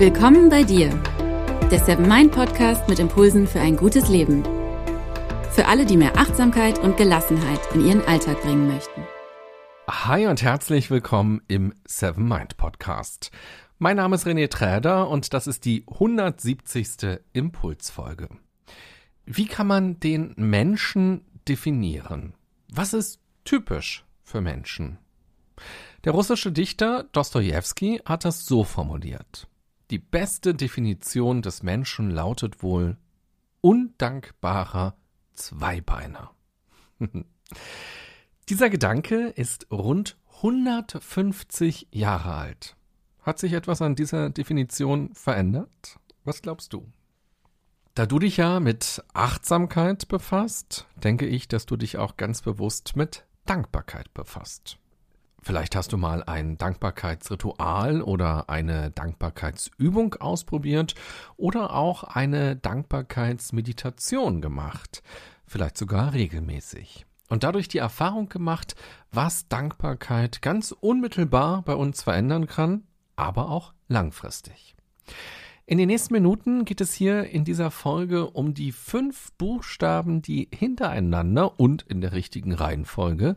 Willkommen bei dir, der Seven Mind Podcast mit Impulsen für ein gutes Leben. Für alle, die mehr Achtsamkeit und Gelassenheit in ihren Alltag bringen möchten. Hi und herzlich willkommen im Seven Mind Podcast. Mein Name ist René Träder und das ist die 170. Impulsfolge. Wie kann man den Menschen definieren? Was ist typisch für Menschen? Der russische Dichter Dostoevsky hat das so formuliert. Die beste Definition des Menschen lautet wohl undankbarer Zweibeiner. Dieser Gedanke ist rund 150 Jahre alt. Hat sich etwas an dieser Definition verändert? Was glaubst du? Da du dich ja mit Achtsamkeit befasst, denke ich, dass du dich auch ganz bewusst mit Dankbarkeit befasst. Vielleicht hast du mal ein Dankbarkeitsritual oder eine Dankbarkeitsübung ausprobiert oder auch eine Dankbarkeitsmeditation gemacht, vielleicht sogar regelmäßig. Und dadurch die Erfahrung gemacht, was Dankbarkeit ganz unmittelbar bei uns verändern kann, aber auch langfristig. In den nächsten Minuten geht es hier in dieser Folge um die fünf Buchstaben, die hintereinander und in der richtigen Reihenfolge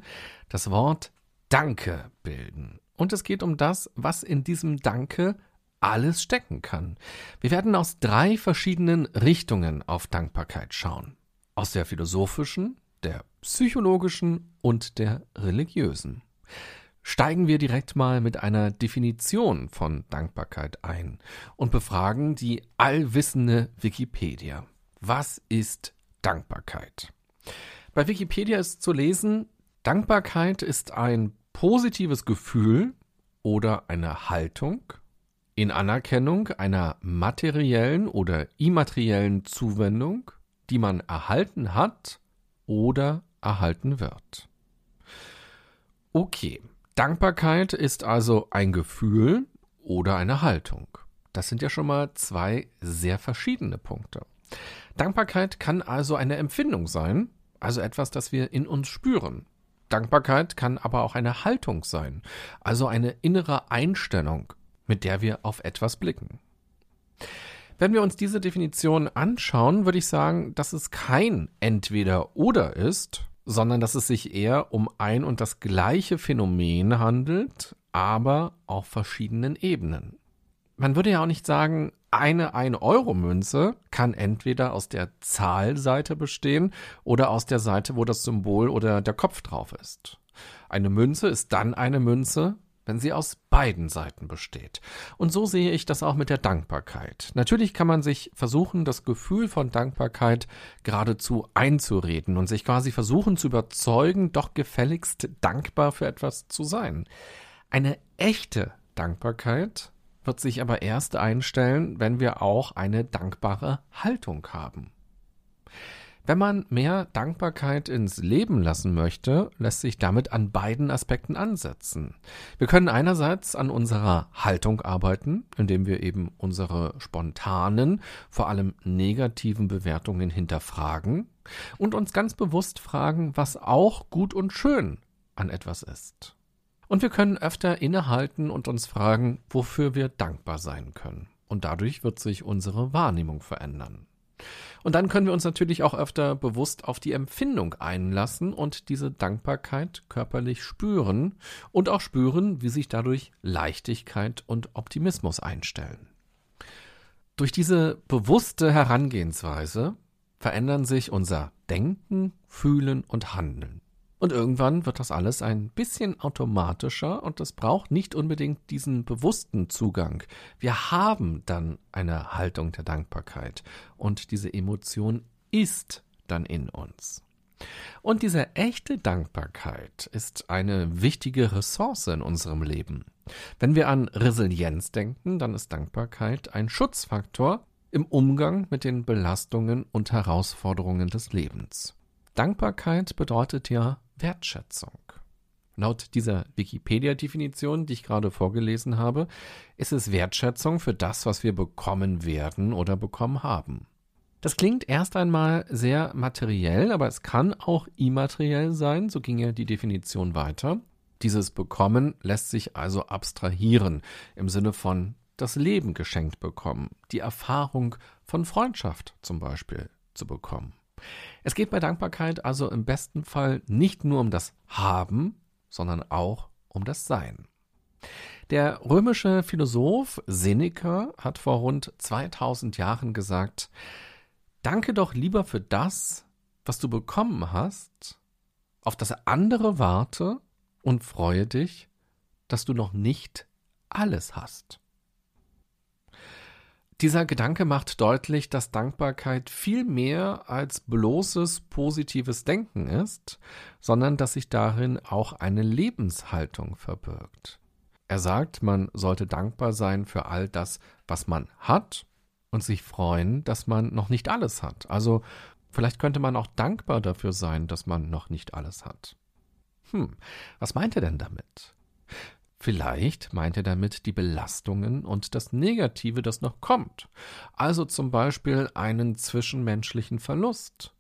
das Wort Danke bilden. Und es geht um das, was in diesem Danke alles stecken kann. Wir werden aus drei verschiedenen Richtungen auf Dankbarkeit schauen. Aus der philosophischen, der psychologischen und der religiösen. Steigen wir direkt mal mit einer Definition von Dankbarkeit ein und befragen die allwissende Wikipedia. Was ist Dankbarkeit? Bei Wikipedia ist zu lesen, Dankbarkeit ist ein positives Gefühl oder eine Haltung in Anerkennung einer materiellen oder immateriellen Zuwendung, die man erhalten hat oder erhalten wird. Okay, Dankbarkeit ist also ein Gefühl oder eine Haltung. Das sind ja schon mal zwei sehr verschiedene Punkte. Dankbarkeit kann also eine Empfindung sein, also etwas, das wir in uns spüren. Dankbarkeit kann aber auch eine Haltung sein, also eine innere Einstellung, mit der wir auf etwas blicken. Wenn wir uns diese Definition anschauen, würde ich sagen, dass es kein entweder oder ist, sondern dass es sich eher um ein und das gleiche Phänomen handelt, aber auf verschiedenen Ebenen. Man würde ja auch nicht sagen, eine 1-Euro-Münze kann entweder aus der Zahlseite bestehen oder aus der Seite, wo das Symbol oder der Kopf drauf ist. Eine Münze ist dann eine Münze, wenn sie aus beiden Seiten besteht. Und so sehe ich das auch mit der Dankbarkeit. Natürlich kann man sich versuchen, das Gefühl von Dankbarkeit geradezu einzureden und sich quasi versuchen zu überzeugen, doch gefälligst dankbar für etwas zu sein. Eine echte Dankbarkeit wird sich aber erst einstellen, wenn wir auch eine dankbare Haltung haben. Wenn man mehr Dankbarkeit ins Leben lassen möchte, lässt sich damit an beiden Aspekten ansetzen. Wir können einerseits an unserer Haltung arbeiten, indem wir eben unsere spontanen, vor allem negativen Bewertungen hinterfragen und uns ganz bewusst fragen, was auch gut und schön an etwas ist. Und wir können öfter innehalten und uns fragen, wofür wir dankbar sein können. Und dadurch wird sich unsere Wahrnehmung verändern. Und dann können wir uns natürlich auch öfter bewusst auf die Empfindung einlassen und diese Dankbarkeit körperlich spüren und auch spüren, wie sich dadurch Leichtigkeit und Optimismus einstellen. Durch diese bewusste Herangehensweise verändern sich unser Denken, Fühlen und Handeln. Und irgendwann wird das alles ein bisschen automatischer und es braucht nicht unbedingt diesen bewussten Zugang. Wir haben dann eine Haltung der Dankbarkeit und diese Emotion ist dann in uns. Und diese echte Dankbarkeit ist eine wichtige Ressource in unserem Leben. Wenn wir an Resilienz denken, dann ist Dankbarkeit ein Schutzfaktor im Umgang mit den Belastungen und Herausforderungen des Lebens. Dankbarkeit bedeutet ja Wertschätzung. Laut dieser Wikipedia-Definition, die ich gerade vorgelesen habe, ist es Wertschätzung für das, was wir bekommen werden oder bekommen haben. Das klingt erst einmal sehr materiell, aber es kann auch immateriell sein, so ging ja die Definition weiter. Dieses Bekommen lässt sich also abstrahieren im Sinne von das Leben geschenkt bekommen, die Erfahrung von Freundschaft zum Beispiel zu bekommen. Es geht bei Dankbarkeit also im besten Fall nicht nur um das Haben, sondern auch um das Sein. Der römische Philosoph Seneca hat vor rund 2000 Jahren gesagt, Danke doch lieber für das, was du bekommen hast, auf das andere warte und freue dich, dass du noch nicht alles hast. Dieser Gedanke macht deutlich, dass Dankbarkeit viel mehr als bloßes positives Denken ist, sondern dass sich darin auch eine Lebenshaltung verbirgt. Er sagt, man sollte dankbar sein für all das, was man hat und sich freuen, dass man noch nicht alles hat. Also vielleicht könnte man auch dankbar dafür sein, dass man noch nicht alles hat. Hm, was meint er denn damit? Vielleicht meint er damit die Belastungen und das Negative, das noch kommt. Also zum Beispiel einen zwischenmenschlichen Verlust,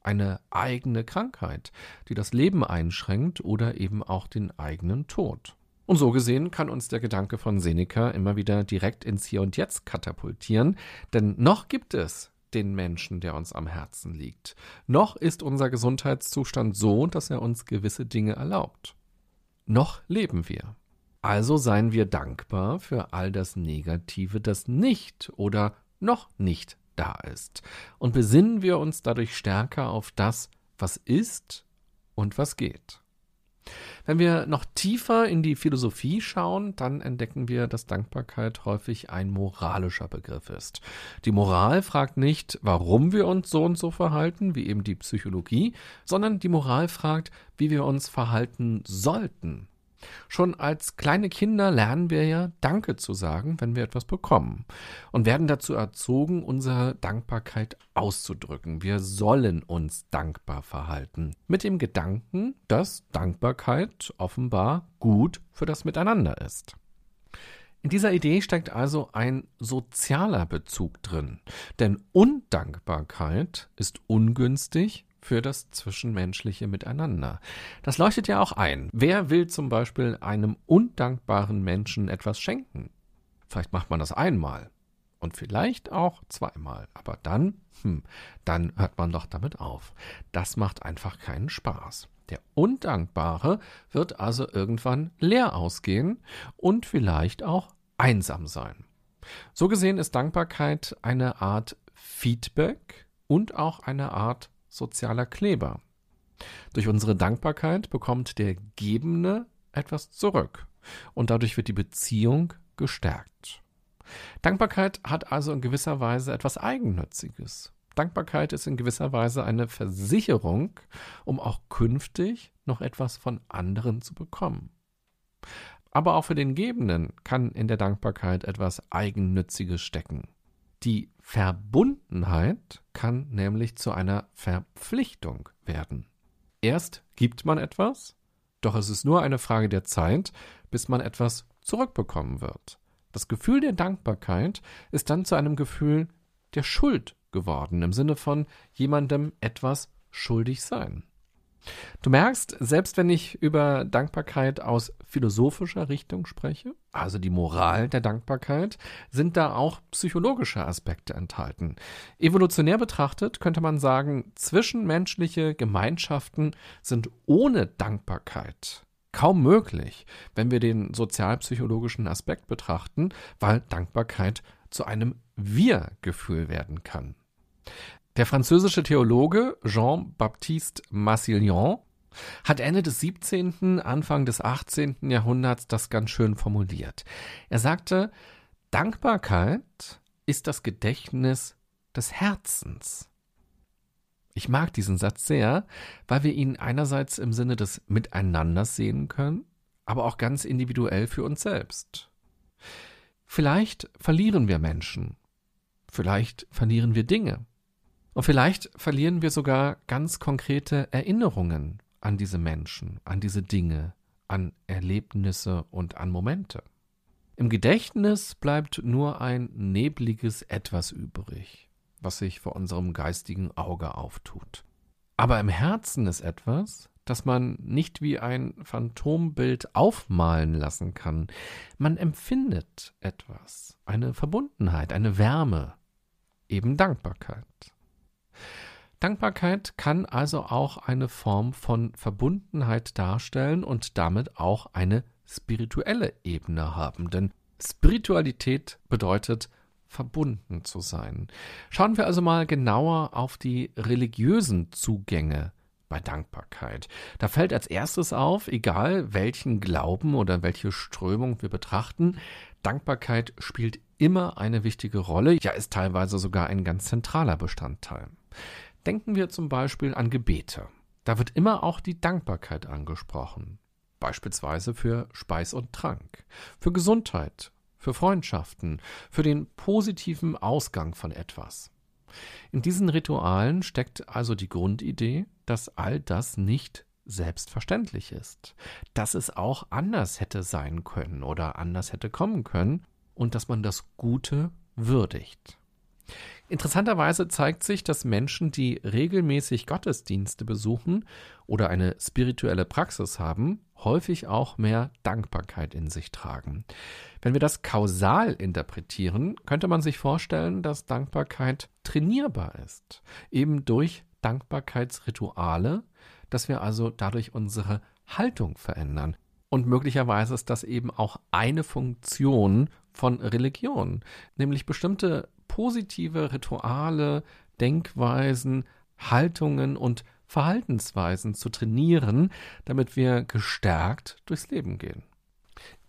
eine eigene Krankheit, die das Leben einschränkt oder eben auch den eigenen Tod. Und so gesehen kann uns der Gedanke von Seneca immer wieder direkt ins Hier und Jetzt katapultieren, denn noch gibt es den Menschen, der uns am Herzen liegt. Noch ist unser Gesundheitszustand so, dass er uns gewisse Dinge erlaubt. Noch leben wir. Also seien wir dankbar für all das Negative, das nicht oder noch nicht da ist. Und besinnen wir uns dadurch stärker auf das, was ist und was geht. Wenn wir noch tiefer in die Philosophie schauen, dann entdecken wir, dass Dankbarkeit häufig ein moralischer Begriff ist. Die Moral fragt nicht, warum wir uns so und so verhalten, wie eben die Psychologie, sondern die Moral fragt, wie wir uns verhalten sollten, Schon als kleine Kinder lernen wir ja Danke zu sagen, wenn wir etwas bekommen und werden dazu erzogen, unsere Dankbarkeit auszudrücken. Wir sollen uns dankbar verhalten, mit dem Gedanken, dass Dankbarkeit offenbar gut für das Miteinander ist. In dieser Idee steckt also ein sozialer Bezug drin, denn Undankbarkeit ist ungünstig für das zwischenmenschliche Miteinander. Das leuchtet ja auch ein. Wer will zum Beispiel einem undankbaren Menschen etwas schenken? Vielleicht macht man das einmal und vielleicht auch zweimal, aber dann, hm, dann hört man doch damit auf. Das macht einfach keinen Spaß. Der Undankbare wird also irgendwann leer ausgehen und vielleicht auch einsam sein. So gesehen ist Dankbarkeit eine Art Feedback und auch eine Art sozialer Kleber. Durch unsere Dankbarkeit bekommt der Gebende etwas zurück und dadurch wird die Beziehung gestärkt. Dankbarkeit hat also in gewisser Weise etwas Eigennütziges. Dankbarkeit ist in gewisser Weise eine Versicherung, um auch künftig noch etwas von anderen zu bekommen. Aber auch für den Gebenden kann in der Dankbarkeit etwas Eigennütziges stecken. Die Verbundenheit kann nämlich zu einer Verpflichtung werden. Erst gibt man etwas, doch es ist nur eine Frage der Zeit, bis man etwas zurückbekommen wird. Das Gefühl der Dankbarkeit ist dann zu einem Gefühl der Schuld geworden, im Sinne von jemandem etwas schuldig sein. Du merkst, selbst wenn ich über Dankbarkeit aus philosophischer Richtung spreche, also die Moral der Dankbarkeit, sind da auch psychologische Aspekte enthalten. Evolutionär betrachtet könnte man sagen, zwischenmenschliche Gemeinschaften sind ohne Dankbarkeit kaum möglich, wenn wir den sozialpsychologischen Aspekt betrachten, weil Dankbarkeit zu einem Wir-Gefühl werden kann. Der französische Theologe Jean-Baptiste Massillon hat Ende des 17., Anfang des 18. Jahrhunderts das ganz schön formuliert. Er sagte, Dankbarkeit ist das Gedächtnis des Herzens. Ich mag diesen Satz sehr, weil wir ihn einerseits im Sinne des Miteinanders sehen können, aber auch ganz individuell für uns selbst. Vielleicht verlieren wir Menschen, vielleicht verlieren wir Dinge, und vielleicht verlieren wir sogar ganz konkrete Erinnerungen an diese Menschen, an diese Dinge, an Erlebnisse und an Momente. Im Gedächtnis bleibt nur ein nebliges Etwas übrig, was sich vor unserem geistigen Auge auftut. Aber im Herzen ist etwas, das man nicht wie ein Phantombild aufmalen lassen kann. Man empfindet etwas, eine Verbundenheit, eine Wärme, eben Dankbarkeit. Dankbarkeit kann also auch eine Form von Verbundenheit darstellen und damit auch eine spirituelle Ebene haben. Denn Spiritualität bedeutet verbunden zu sein. Schauen wir also mal genauer auf die religiösen Zugänge bei Dankbarkeit. Da fällt als erstes auf, egal welchen Glauben oder welche Strömung wir betrachten, Dankbarkeit spielt immer eine wichtige Rolle, ja ist teilweise sogar ein ganz zentraler Bestandteil. Denken wir zum Beispiel an Gebete. Da wird immer auch die Dankbarkeit angesprochen. Beispielsweise für Speis und Trank, für Gesundheit, für Freundschaften, für den positiven Ausgang von etwas. In diesen Ritualen steckt also die Grundidee, dass all das nicht selbstverständlich ist, dass es auch anders hätte sein können oder anders hätte kommen können und dass man das Gute würdigt. Interessanterweise zeigt sich, dass Menschen, die regelmäßig Gottesdienste besuchen oder eine spirituelle Praxis haben, häufig auch mehr Dankbarkeit in sich tragen. Wenn wir das kausal interpretieren, könnte man sich vorstellen, dass Dankbarkeit trainierbar ist, eben durch Dankbarkeitsrituale, dass wir also dadurch unsere Haltung verändern. Und möglicherweise ist das eben auch eine Funktion von Religion, nämlich bestimmte positive Rituale, Denkweisen, Haltungen und Verhaltensweisen zu trainieren, damit wir gestärkt durchs Leben gehen.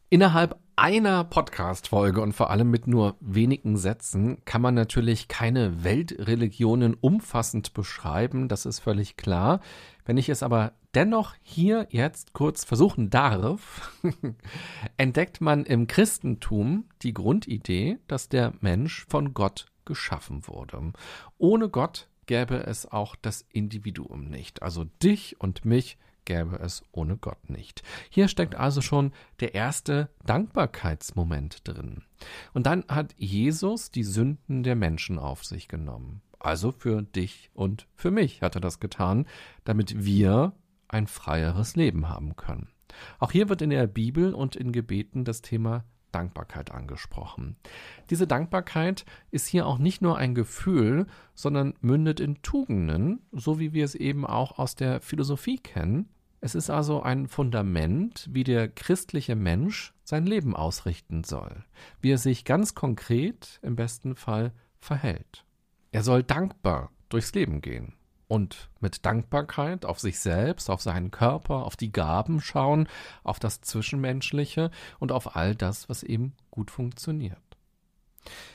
Innerhalb einer Podcast-Folge und vor allem mit nur wenigen Sätzen kann man natürlich keine Weltreligionen umfassend beschreiben, das ist völlig klar. Wenn ich es aber dennoch hier jetzt kurz versuchen darf, entdeckt man im Christentum die Grundidee, dass der Mensch von Gott geschaffen wurde. Ohne Gott gäbe es auch das Individuum nicht, also dich und mich gäbe es ohne Gott nicht. Hier steckt also schon der erste Dankbarkeitsmoment drin. Und dann hat Jesus die Sünden der Menschen auf sich genommen. Also für dich und für mich hat er das getan, damit wir ein freieres Leben haben können. Auch hier wird in der Bibel und in Gebeten das Thema Dankbarkeit angesprochen. Diese Dankbarkeit ist hier auch nicht nur ein Gefühl, sondern mündet in Tugenden, so wie wir es eben auch aus der Philosophie kennen. Es ist also ein Fundament, wie der christliche Mensch sein Leben ausrichten soll, wie er sich ganz konkret im besten Fall verhält. Er soll dankbar durchs Leben gehen und mit Dankbarkeit auf sich selbst, auf seinen Körper, auf die Gaben schauen, auf das Zwischenmenschliche und auf all das, was eben gut funktioniert.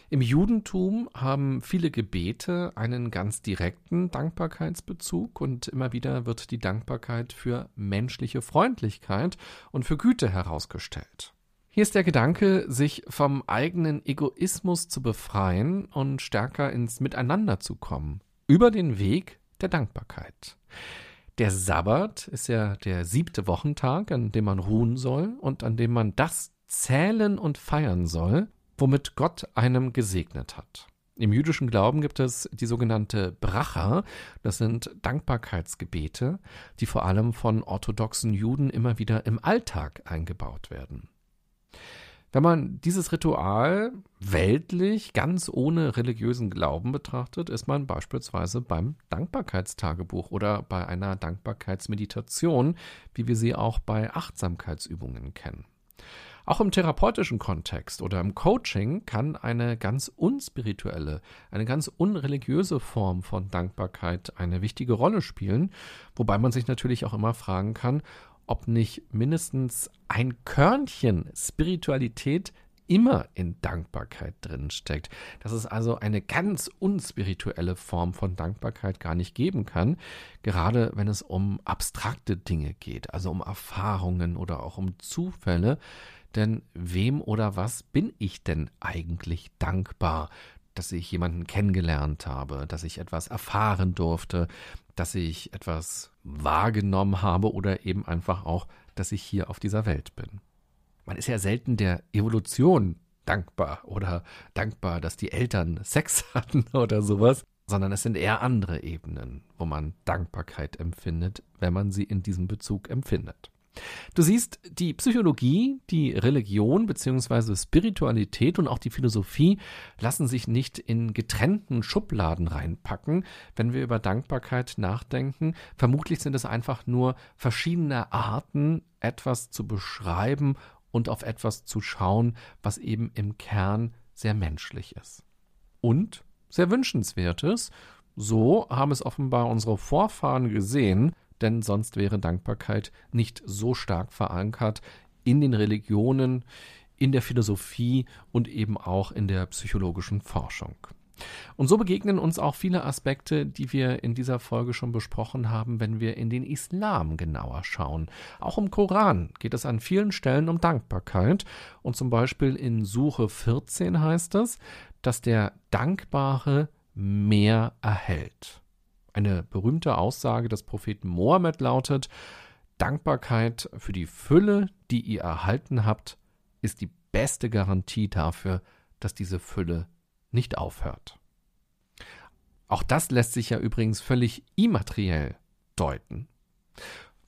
Im Judentum haben viele Gebete einen ganz direkten Dankbarkeitsbezug und immer wieder wird die Dankbarkeit für menschliche Freundlichkeit und für Güte herausgestellt. Hier ist der Gedanke, sich vom eigenen Egoismus zu befreien und stärker ins Miteinander zu kommen, über den Weg der Dankbarkeit. Der Sabbat ist ja der siebte Wochentag, an dem man ruhen soll und an dem man das zählen und feiern soll, womit Gott einem gesegnet hat. Im jüdischen Glauben gibt es die sogenannte Bracha, das sind Dankbarkeitsgebete, die vor allem von orthodoxen Juden immer wieder im Alltag eingebaut werden. Wenn man dieses Ritual weltlich, ganz ohne religiösen Glauben betrachtet, ist man beispielsweise beim Dankbarkeitstagebuch oder bei einer Dankbarkeitsmeditation, wie wir sie auch bei Achtsamkeitsübungen kennen. Auch im therapeutischen Kontext oder im Coaching kann eine ganz unspirituelle, eine ganz unreligiöse Form von Dankbarkeit eine wichtige Rolle spielen, wobei man sich natürlich auch immer fragen kann, ob nicht mindestens ein Körnchen Spiritualität immer in Dankbarkeit drinsteckt. Dass es also eine ganz unspirituelle Form von Dankbarkeit gar nicht geben kann, gerade wenn es um abstrakte Dinge geht, also um Erfahrungen oder auch um Zufälle. Denn wem oder was bin ich denn eigentlich dankbar? Dass ich jemanden kennengelernt habe, dass ich etwas erfahren durfte, dass ich etwas wahrgenommen habe oder eben einfach auch, dass ich hier auf dieser Welt bin. Man ist ja selten der Evolution dankbar oder dankbar, dass die Eltern Sex hatten oder sowas. sondern es sind eher andere Ebenen, wo man Dankbarkeit empfindet, wenn man sie in diesem Bezug empfindet. Du siehst, die Psychologie, die Religion bzw. Spiritualität und auch die Philosophie lassen sich nicht in getrennten Schubladen reinpacken, wenn wir über Dankbarkeit nachdenken. Vermutlich sind es einfach nur verschiedene Arten, etwas zu beschreiben und auf etwas zu schauen, was eben im Kern sehr menschlich ist. Und sehr wünschenswertes. So haben es offenbar unsere Vorfahren gesehen, denn sonst wäre Dankbarkeit nicht so stark verankert in den Religionen, in der Philosophie und eben auch in der psychologischen Forschung. Und so begegnen uns auch viele Aspekte, die wir in dieser Folge schon besprochen haben, wenn wir in den Islam genauer schauen. Auch im Koran geht es an vielen Stellen um Dankbarkeit. Und zum Beispiel in Suche 14 heißt es, dass der Dankbare mehr erhält. Eine berühmte Aussage des Propheten Mohammed lautet, Dankbarkeit für die Fülle, die ihr erhalten habt, ist die beste Garantie dafür, dass diese Fülle nicht aufhört. Auch das lässt sich ja übrigens völlig immateriell deuten.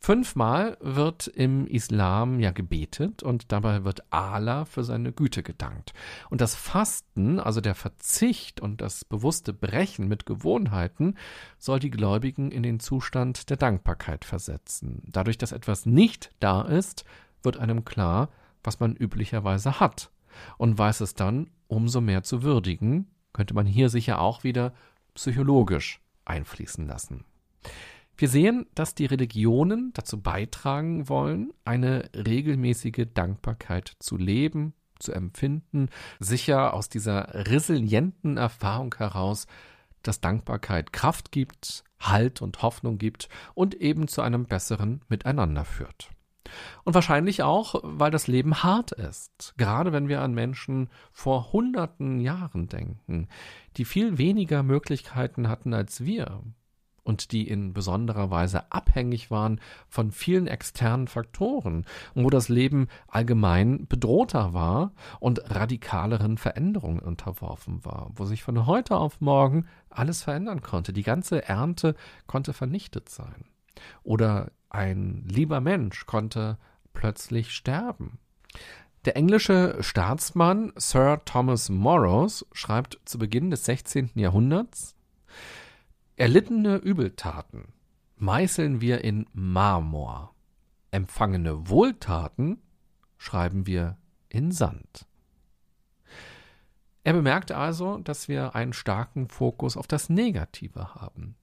Fünfmal wird im Islam ja gebetet und dabei wird Allah für seine Güte gedankt. Und das Fasten, also der Verzicht und das bewusste Brechen mit Gewohnheiten, soll die Gläubigen in den Zustand der Dankbarkeit versetzen. Dadurch, dass etwas nicht da ist, wird einem klar, was man üblicherweise hat und weiß es dann umso mehr zu würdigen, könnte man hier sicher auch wieder psychologisch einfließen lassen. Wir sehen, dass die Religionen dazu beitragen wollen, eine regelmäßige Dankbarkeit zu leben, zu empfinden, sicher aus dieser resilienten Erfahrung heraus, dass Dankbarkeit Kraft gibt, Halt und Hoffnung gibt und eben zu einem besseren Miteinander führt. Und wahrscheinlich auch, weil das Leben hart ist. Gerade wenn wir an Menschen vor hunderten Jahren denken, die viel weniger Möglichkeiten hatten als wir und die in besonderer Weise abhängig waren von vielen externen Faktoren wo das Leben allgemein bedrohter war und radikaleren Veränderungen unterworfen war, wo sich von heute auf morgen alles verändern konnte. Die ganze Ernte konnte vernichtet sein. Oder ein lieber Mensch konnte plötzlich sterben. Der englische Staatsmann Sir Thomas Morrows schreibt zu Beginn des 16. Jahrhunderts Erlittene Übeltaten meißeln wir in Marmor, empfangene Wohltaten schreiben wir in Sand. Er bemerkt also, dass wir einen starken Fokus auf das Negative haben.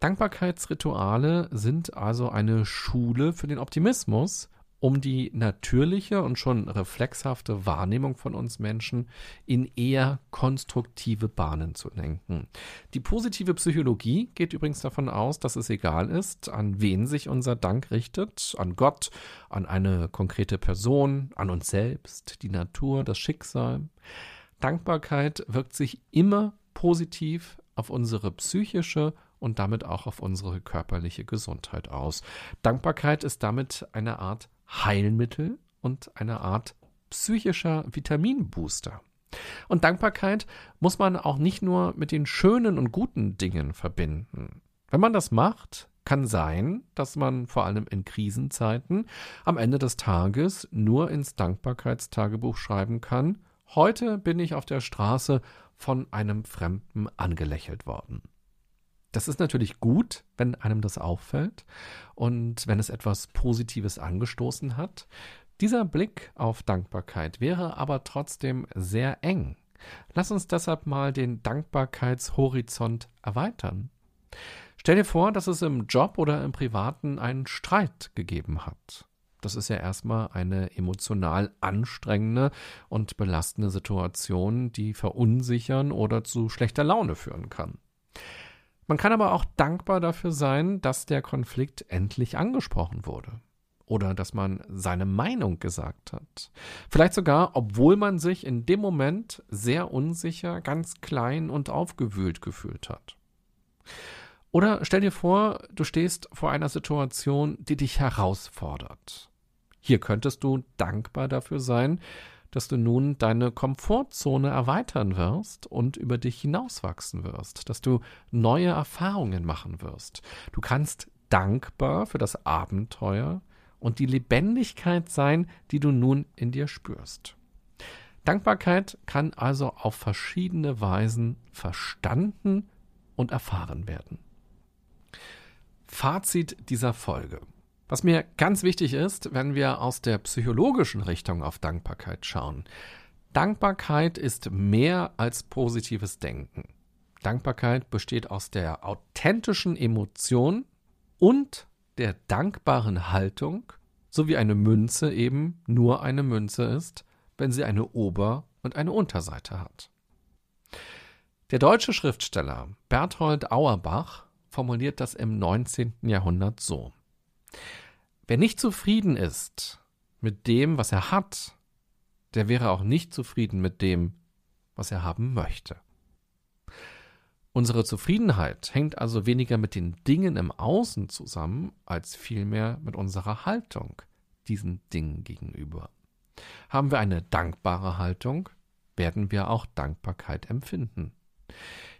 Dankbarkeitsrituale sind also eine Schule für den Optimismus, um die natürliche und schon reflexhafte Wahrnehmung von uns Menschen in eher konstruktive Bahnen zu lenken. Die positive Psychologie geht übrigens davon aus, dass es egal ist, an wen sich unser Dank richtet, an Gott, an eine konkrete Person, an uns selbst, die Natur, das Schicksal. Dankbarkeit wirkt sich immer positiv auf unsere psychische und damit auch auf unsere körperliche Gesundheit aus. Dankbarkeit ist damit eine Art Heilmittel und eine Art psychischer Vitaminbooster. Und Dankbarkeit muss man auch nicht nur mit den schönen und guten Dingen verbinden. Wenn man das macht, kann sein, dass man vor allem in Krisenzeiten am Ende des Tages nur ins Dankbarkeitstagebuch schreiben kann, heute bin ich auf der Straße von einem Fremden angelächelt worden. Das ist natürlich gut, wenn einem das auffällt und wenn es etwas Positives angestoßen hat. Dieser Blick auf Dankbarkeit wäre aber trotzdem sehr eng. Lass uns deshalb mal den Dankbarkeitshorizont erweitern. Stell dir vor, dass es im Job oder im Privaten einen Streit gegeben hat. Das ist ja erstmal eine emotional anstrengende und belastende Situation, die verunsichern oder zu schlechter Laune führen kann. Man kann aber auch dankbar dafür sein, dass der Konflikt endlich angesprochen wurde. Oder dass man seine Meinung gesagt hat. Vielleicht sogar, obwohl man sich in dem Moment sehr unsicher, ganz klein und aufgewühlt gefühlt hat. Oder stell dir vor, du stehst vor einer Situation, die dich herausfordert. Hier könntest du dankbar dafür sein, dass du nun deine Komfortzone erweitern wirst und über dich hinauswachsen wirst, dass du neue Erfahrungen machen wirst. Du kannst dankbar für das Abenteuer und die Lebendigkeit sein, die du nun in dir spürst. Dankbarkeit kann also auf verschiedene Weisen verstanden und erfahren werden. Fazit dieser Folge. Was mir ganz wichtig ist, wenn wir aus der psychologischen Richtung auf Dankbarkeit schauen. Dankbarkeit ist mehr als positives Denken. Dankbarkeit besteht aus der authentischen Emotion und der dankbaren Haltung, so wie eine Münze eben nur eine Münze ist, wenn sie eine Ober- und eine Unterseite hat. Der deutsche Schriftsteller Berthold Auerbach formuliert das im 19. Jahrhundert so. Wer nicht zufrieden ist mit dem, was er hat, der wäre auch nicht zufrieden mit dem, was er haben möchte. Unsere Zufriedenheit hängt also weniger mit den Dingen im Außen zusammen, als vielmehr mit unserer Haltung diesen Dingen gegenüber. Haben wir eine dankbare Haltung, werden wir auch Dankbarkeit empfinden.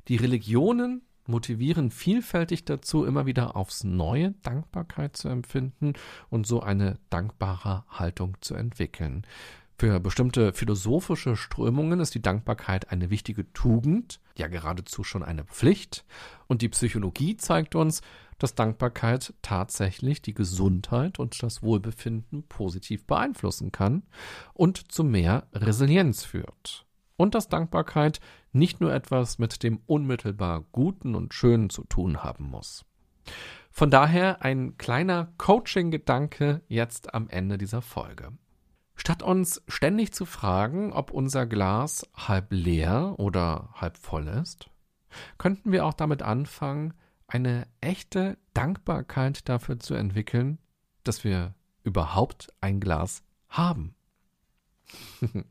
Die Religionen motivieren vielfältig dazu, immer wieder aufs Neue Dankbarkeit zu empfinden und so eine dankbare Haltung zu entwickeln. Für bestimmte philosophische Strömungen ist die Dankbarkeit eine wichtige Tugend, ja geradezu schon eine Pflicht, und die Psychologie zeigt uns, dass Dankbarkeit tatsächlich die Gesundheit und das Wohlbefinden positiv beeinflussen kann und zu mehr Resilienz führt und dass Dankbarkeit nicht nur etwas mit dem unmittelbar Guten und Schönen zu tun haben muss. Von daher ein kleiner Coaching-Gedanke jetzt am Ende dieser Folge. Statt uns ständig zu fragen, ob unser Glas halb leer oder halb voll ist, könnten wir auch damit anfangen, eine echte Dankbarkeit dafür zu entwickeln, dass wir überhaupt ein Glas haben.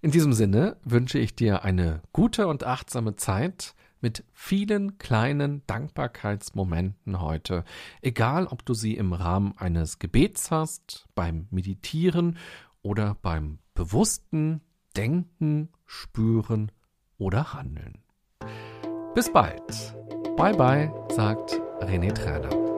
In diesem Sinne wünsche ich dir eine gute und achtsame Zeit mit vielen kleinen Dankbarkeitsmomenten heute, egal ob du sie im Rahmen eines Gebets hast, beim Meditieren oder beim bewussten Denken, Spüren oder Handeln. Bis bald. Bye bye, sagt René Trainer.